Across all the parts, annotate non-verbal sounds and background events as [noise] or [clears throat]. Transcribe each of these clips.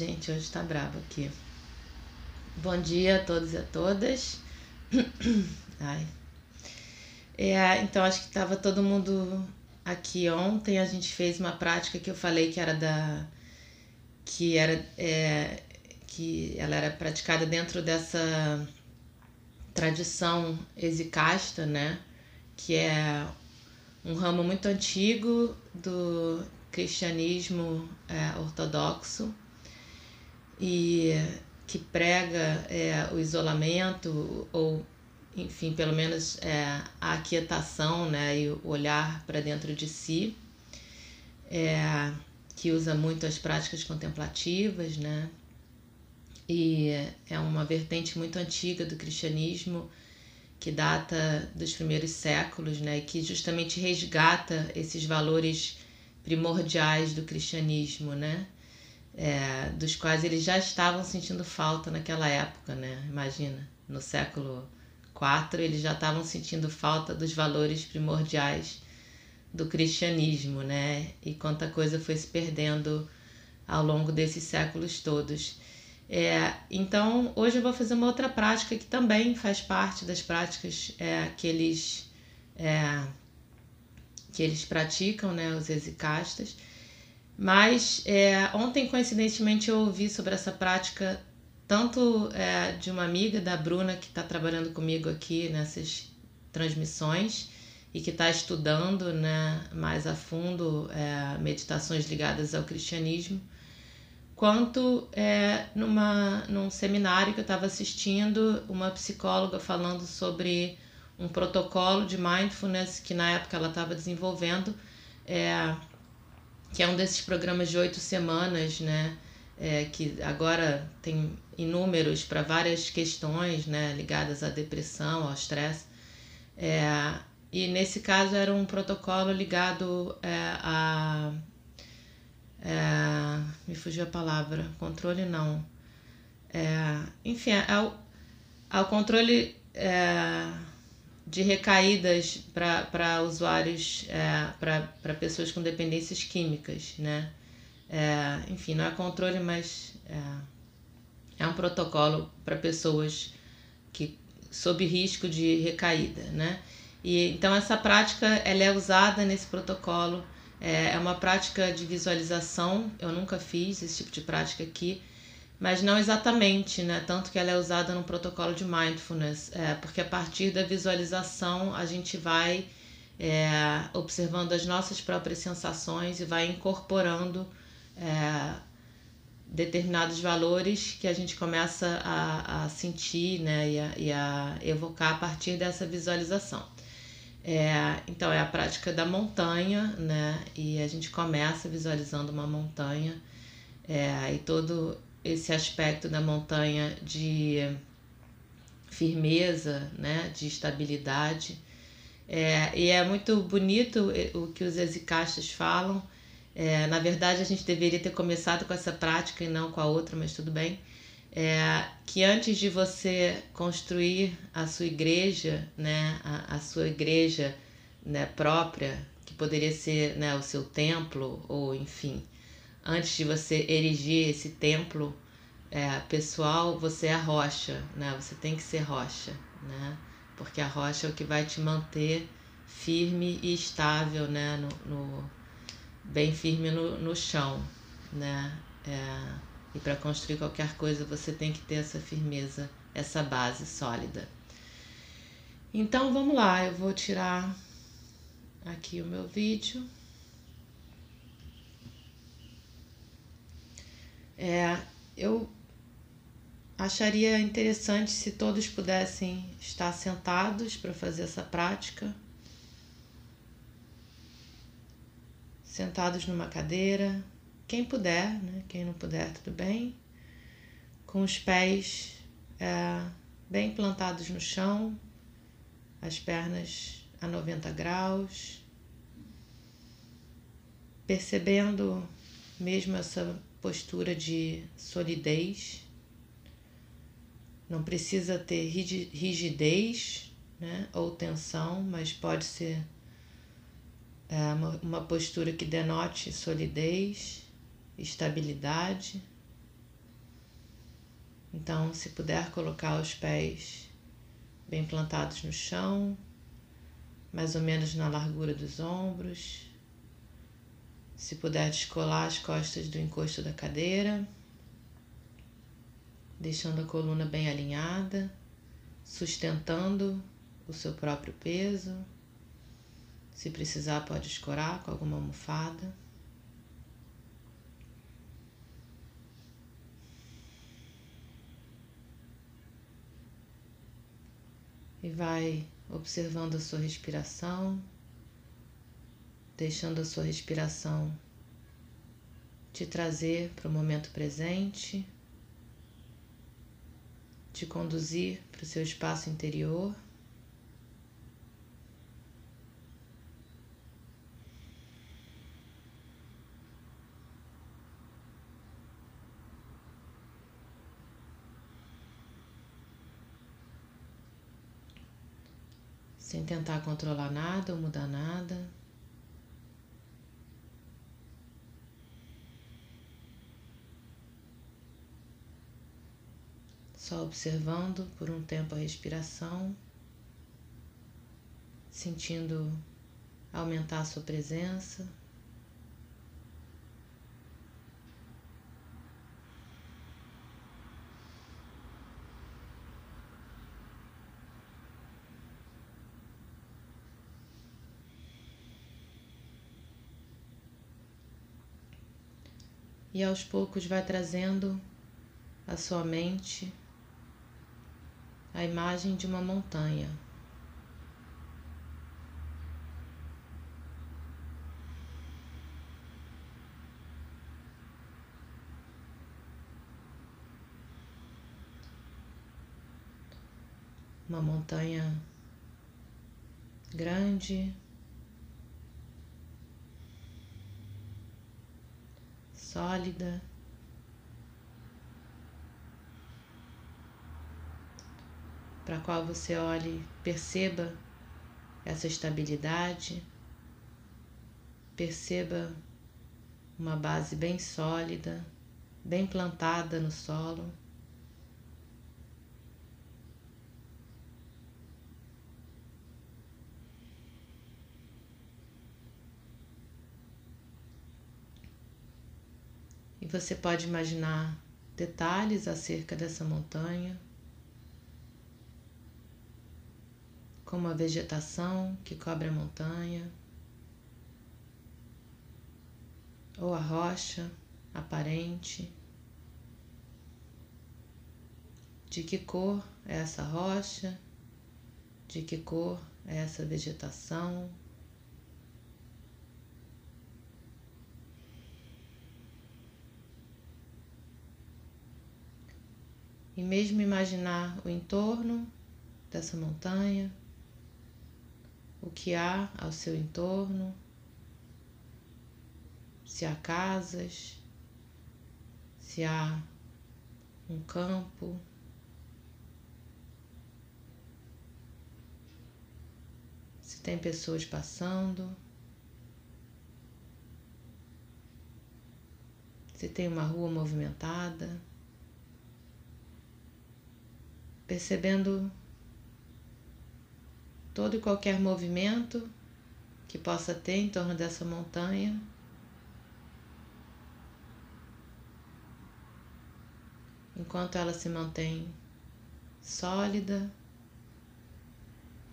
gente, hoje tá bravo aqui. Bom dia a todos e a todas. [clears throat] Ai. É, então acho que tava todo mundo aqui ontem. A gente fez uma prática que eu falei que era da que era é, que ela era praticada dentro dessa tradição exicasta, né? Que é um ramo muito antigo do cristianismo é, ortodoxo e que prega é, o isolamento ou enfim pelo menos é, a aquietação né e o olhar para dentro de si é, que usa muito as práticas contemplativas né e é uma vertente muito antiga do cristianismo que data dos primeiros séculos né e que justamente resgata esses valores primordiais do cristianismo, né? É, dos quais eles já estavam sentindo falta naquela época, né? Imagina, no século IV eles já estavam sentindo falta dos valores primordiais do cristianismo, né? E quanta coisa foi se perdendo ao longo desses séculos todos. É, então, hoje eu vou fazer uma outra prática que também faz parte das práticas é, que eles é, que eles praticam, né, os exicastas. Mas é, ontem, coincidentemente, eu ouvi sobre essa prática tanto é, de uma amiga da Bruna, que está trabalhando comigo aqui nessas transmissões e que está estudando né, mais a fundo é, meditações ligadas ao cristianismo, quanto é, numa, num seminário que eu estava assistindo, uma psicóloga falando sobre um protocolo de mindfulness que na época ela estava desenvolvendo, é, que é um desses programas de oito semanas, né? É, que agora tem inúmeros para várias questões né, ligadas à depressão, ao estresse. É, e nesse caso era um protocolo ligado é, a. É, me fugiu a palavra, controle não. É, enfim, ao, ao controle é, de recaídas para usuários, é, para pessoas com dependências químicas, né? É, enfim, não é controle, mas é, é um protocolo para pessoas que sob risco de recaída, né? E então essa prática ela é usada nesse protocolo. É, é uma prática de visualização. Eu nunca fiz esse tipo de prática aqui, mas não exatamente, né? Tanto que ela é usada no protocolo de mindfulness, é, porque a partir da visualização a gente vai é, observando as nossas próprias sensações e vai incorporando é, determinados valores que a gente começa a, a sentir né? e, a, e a evocar a partir dessa visualização. É, então é a prática da montanha, né? E a gente começa visualizando uma montanha é, e todo esse aspecto da montanha de firmeza, né, de estabilidade. É, e é muito bonito o que os exicastas falam. É, na verdade, a gente deveria ter começado com essa prática e não com a outra, mas tudo bem. É, que antes de você construir a sua igreja, né, a, a sua igreja né, própria, que poderia ser né, o seu templo, ou enfim, antes de você erigir esse templo é, pessoal, você é a rocha, né? Você tem que ser rocha, né? Porque a rocha é o que vai te manter firme e estável, né? No, no bem firme no, no chão, né? É, e para construir qualquer coisa você tem que ter essa firmeza, essa base sólida. Então vamos lá, eu vou tirar aqui o meu vídeo. É, eu acharia interessante se todos pudessem estar sentados para fazer essa prática. Sentados numa cadeira, quem puder, né? quem não puder, tudo bem. Com os pés é, bem plantados no chão, as pernas a 90 graus, percebendo mesmo essa postura de solidez. Não precisa ter rigidez né, ou tensão, mas pode ser é, uma, uma postura que denote solidez, estabilidade. Então, se puder colocar os pés bem plantados no chão, mais ou menos na largura dos ombros. Se puder descolar as costas do encosto da cadeira, deixando a coluna bem alinhada, sustentando o seu próprio peso. Se precisar, pode escorar com alguma almofada. e vai observando a sua respiração, deixando a sua respiração te trazer para o momento presente, te conduzir para o seu espaço interior. sem tentar controlar nada ou mudar nada. Só observando por um tempo a respiração, sentindo aumentar a sua presença. e aos poucos vai trazendo à sua mente a imagem de uma montanha. Uma montanha grande, sólida. Para a qual você olhe, perceba essa estabilidade, perceba uma base bem sólida, bem plantada no solo. E você pode imaginar detalhes acerca dessa montanha, como a vegetação que cobre a montanha, ou a rocha aparente. De que cor é essa rocha? De que cor é essa vegetação? e mesmo imaginar o entorno dessa montanha, o que há ao seu entorno, se há casas, se há um campo, se tem pessoas passando, se tem uma rua movimentada. percebendo todo e qualquer movimento que possa ter em torno dessa montanha. Enquanto ela se mantém sólida,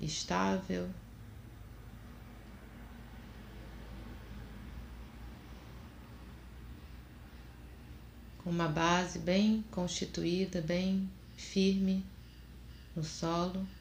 estável. Com uma base bem constituída, bem firme no solo.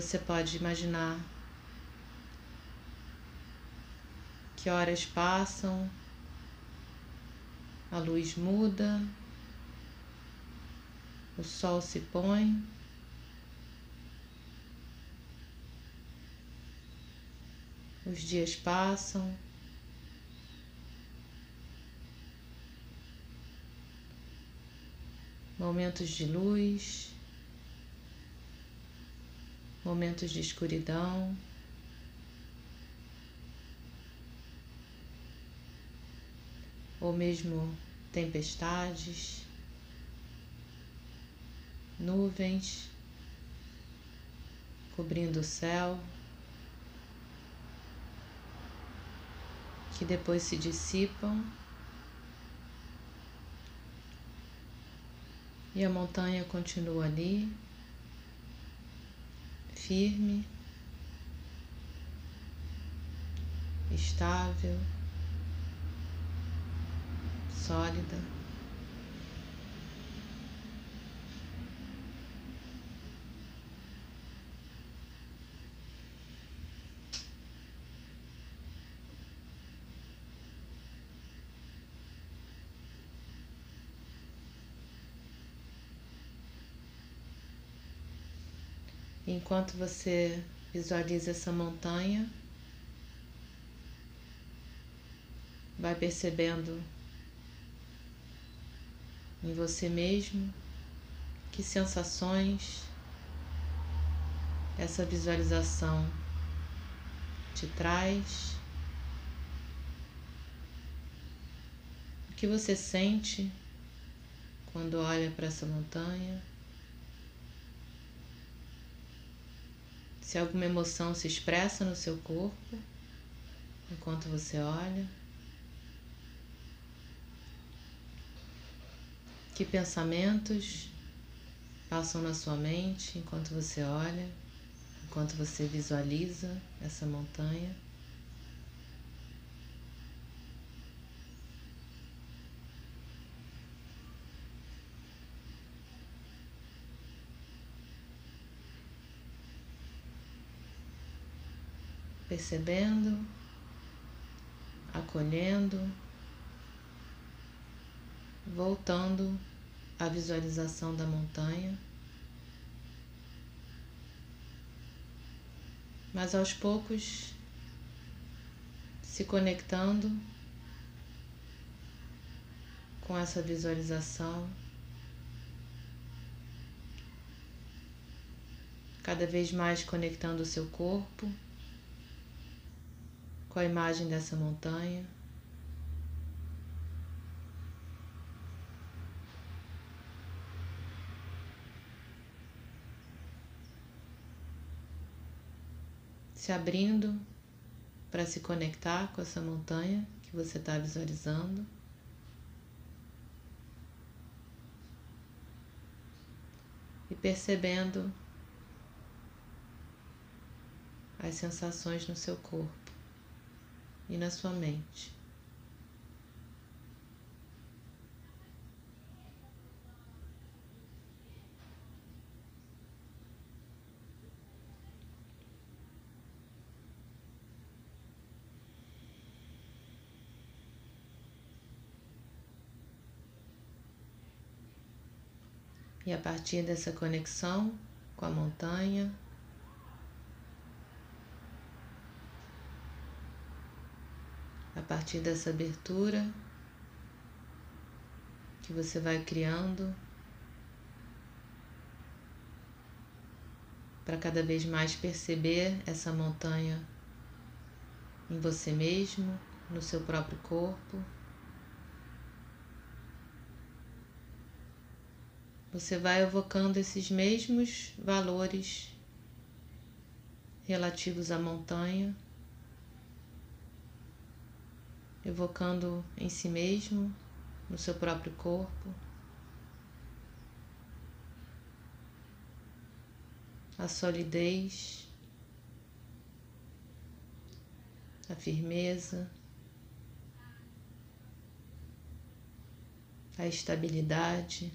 Você pode imaginar que horas passam, a luz muda, o sol se põe. Os dias passam. Momentos de luz, momentos de escuridão. Ou mesmo tempestades, nuvens cobrindo o céu, que depois se dissipam e a montanha continua ali firme, estável, sólida. Enquanto você visualiza essa montanha, vai percebendo em você mesmo que sensações essa visualização te traz, o que você sente quando olha para essa montanha. Se alguma emoção se expressa no seu corpo enquanto você olha. Que pensamentos passam na sua mente enquanto você olha, enquanto você visualiza essa montanha. Percebendo, acolhendo, voltando à visualização da montanha. Mas aos poucos se conectando com essa visualização, cada vez mais conectando o seu corpo com a imagem dessa montanha. Se abrindo para se conectar com essa montanha que você está visualizando. E percebendo as sensações no seu corpo e na sua mente. E a partir dessa conexão com a montanha, partir dessa abertura que você vai criando para cada vez mais perceber essa montanha em você mesmo, no seu próprio corpo. Você vai evocando esses mesmos valores relativos à montanha evocando em si mesmo, no seu próprio corpo, a solidez, a firmeza, a estabilidade.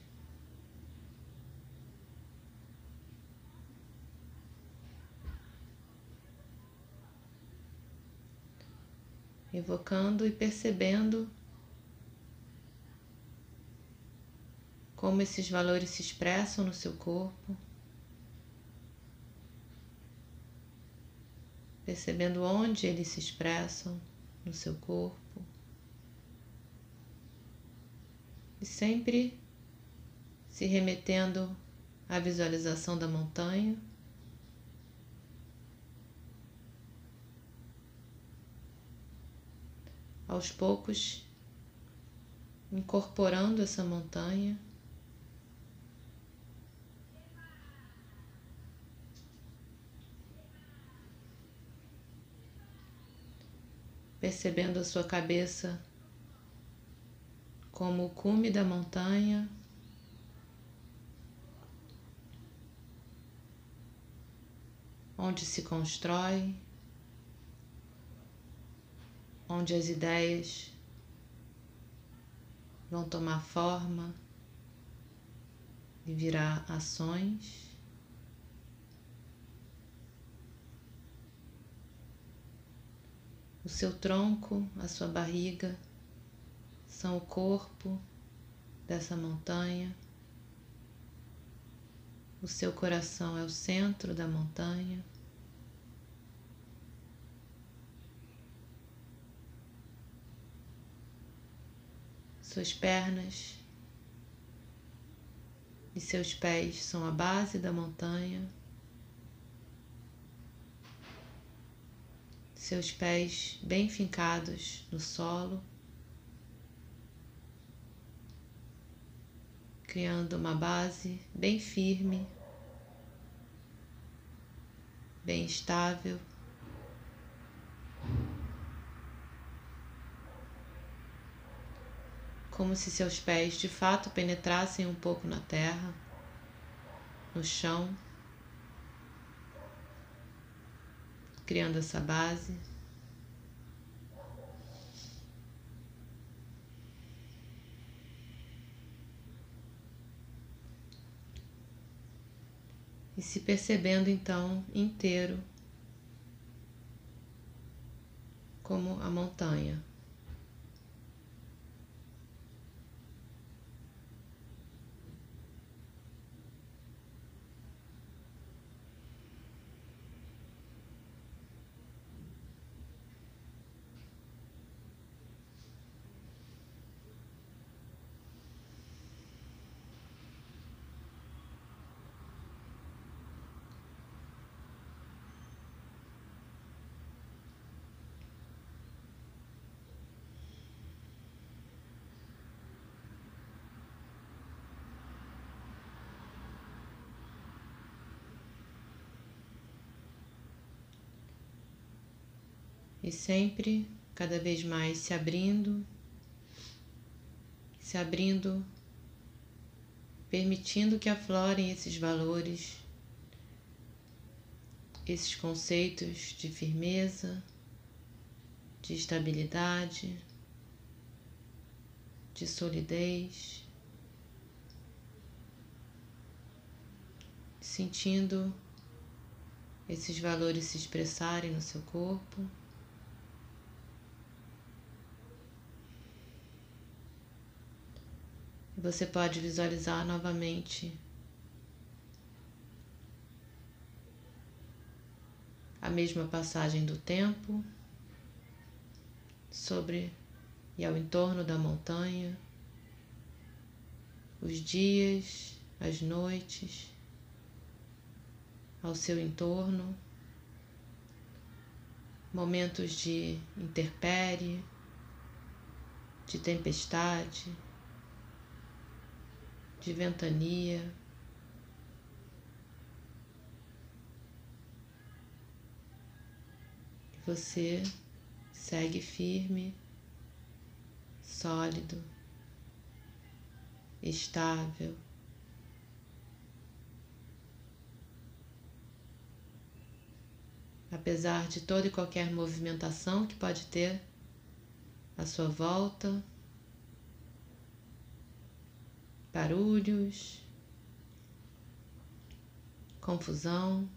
Evocando e percebendo como esses valores se expressam no seu corpo. percebendo onde eles se expressam no seu corpo. E sempre se remetendo à visualização da montanha. Aos poucos, incorporando essa montanha. percebendo a sua cabeça como o cume da montanha. Onde se constrói, onde as ideias vão tomar forma e virar ações. O seu tronco, a sua barriga são o corpo dessa montanha. O seu coração é o centro da montanha. Suas pernas e seus pés são a base da montanha. seus pés bem fincados no solo, criando uma base bem firme, bem estável. Como se seus pés de fato penetrassem um pouco na terra, no chão. criando essa base. E se percebendo então inteiro como a montanha. E sempre cada vez mais se abrindo, se abrindo, permitindo que aflorem esses valores, esses conceitos de firmeza, de estabilidade, de solidez, sentindo esses valores se expressarem no seu corpo. Você pode visualizar novamente. A mesma passagem do tempo sobre e ao entorno da montanha, os dias, as noites, ao seu entorno, momentos de interpérie, de tempestade de ventania. Você segue firme sólido, estável. Apesar de toda e qualquer movimentação que pode ter à sua volta, barulhos, confusão.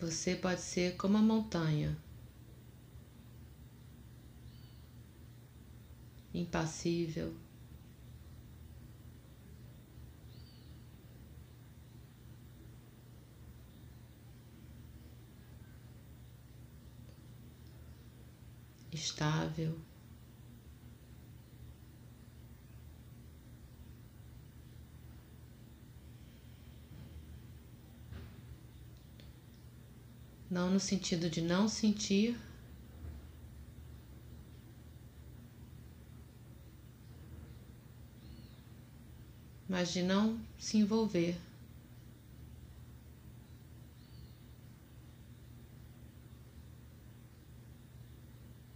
Você pode ser como a montanha, impassível. Estável. Não no sentido de não sentir, mas de não se envolver.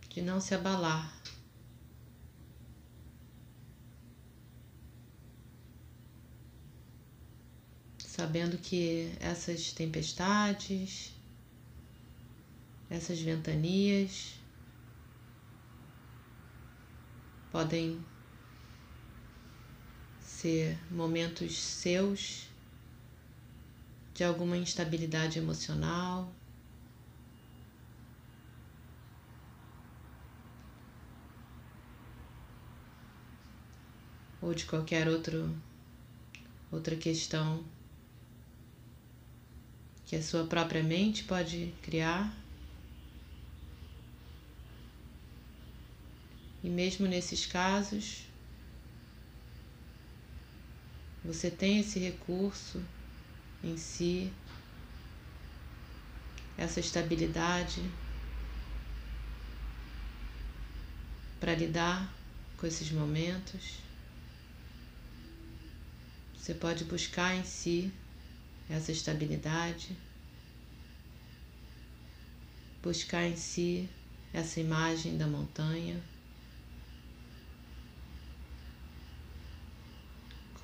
De não se abalar. Sabendo que essas tempestades, essas ventanias podem ser momentos seus de alguma instabilidade emocional. Ou de qualquer outro, outra questão que a sua própria mente pode criar. E mesmo nesses casos, você tem esse recurso em si, essa estabilidade para lidar com esses momentos. Você pode buscar em si essa estabilidade, buscar em si essa imagem da montanha.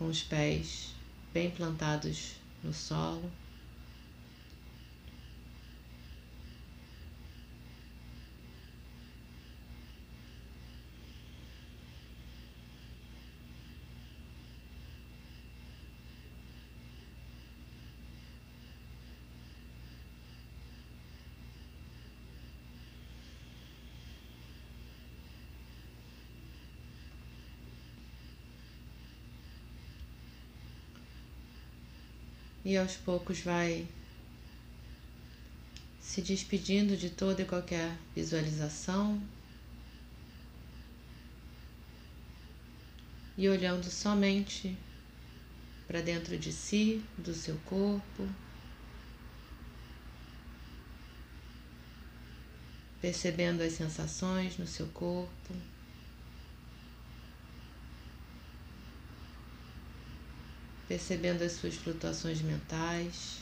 Com os pés bem plantados no solo. E aos poucos vai se despedindo de toda e qualquer visualização e olhando somente para dentro de si, do seu corpo, percebendo as sensações no seu corpo. Percebendo as suas flutuações mentais.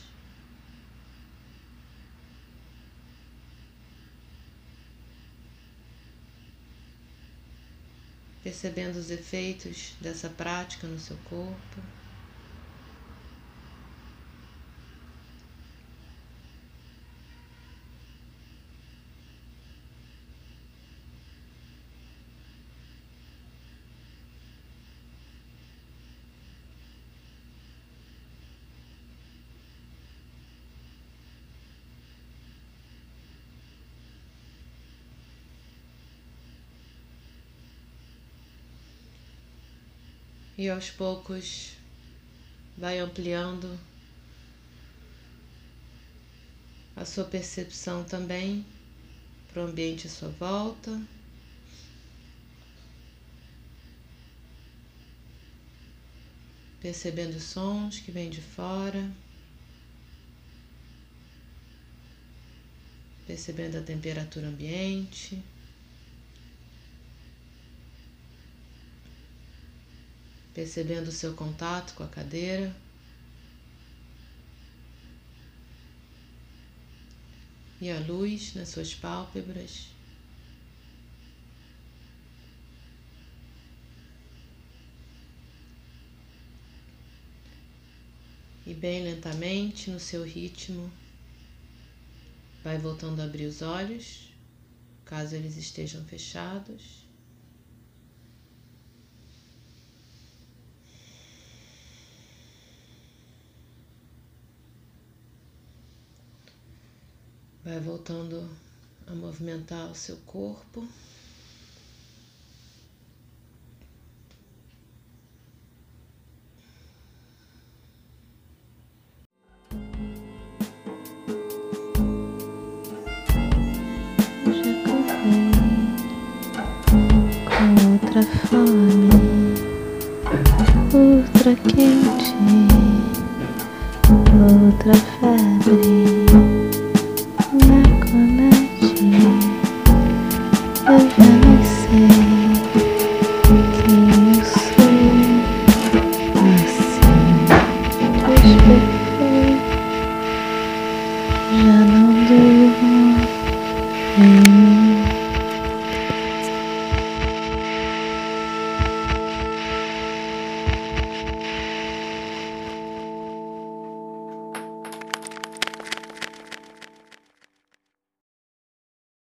Percebendo os efeitos dessa prática no seu corpo. E aos poucos vai ampliando a sua percepção também para o ambiente à sua volta. Percebendo os sons que vêm de fora, percebendo a temperatura ambiente. percebendo o seu contato com a cadeira. E a luz nas suas pálpebras. E bem lentamente, no seu ritmo, vai voltando a abrir os olhos, caso eles estejam fechados. Vai voltando a movimentar o seu corpo. outra fome, outra quente,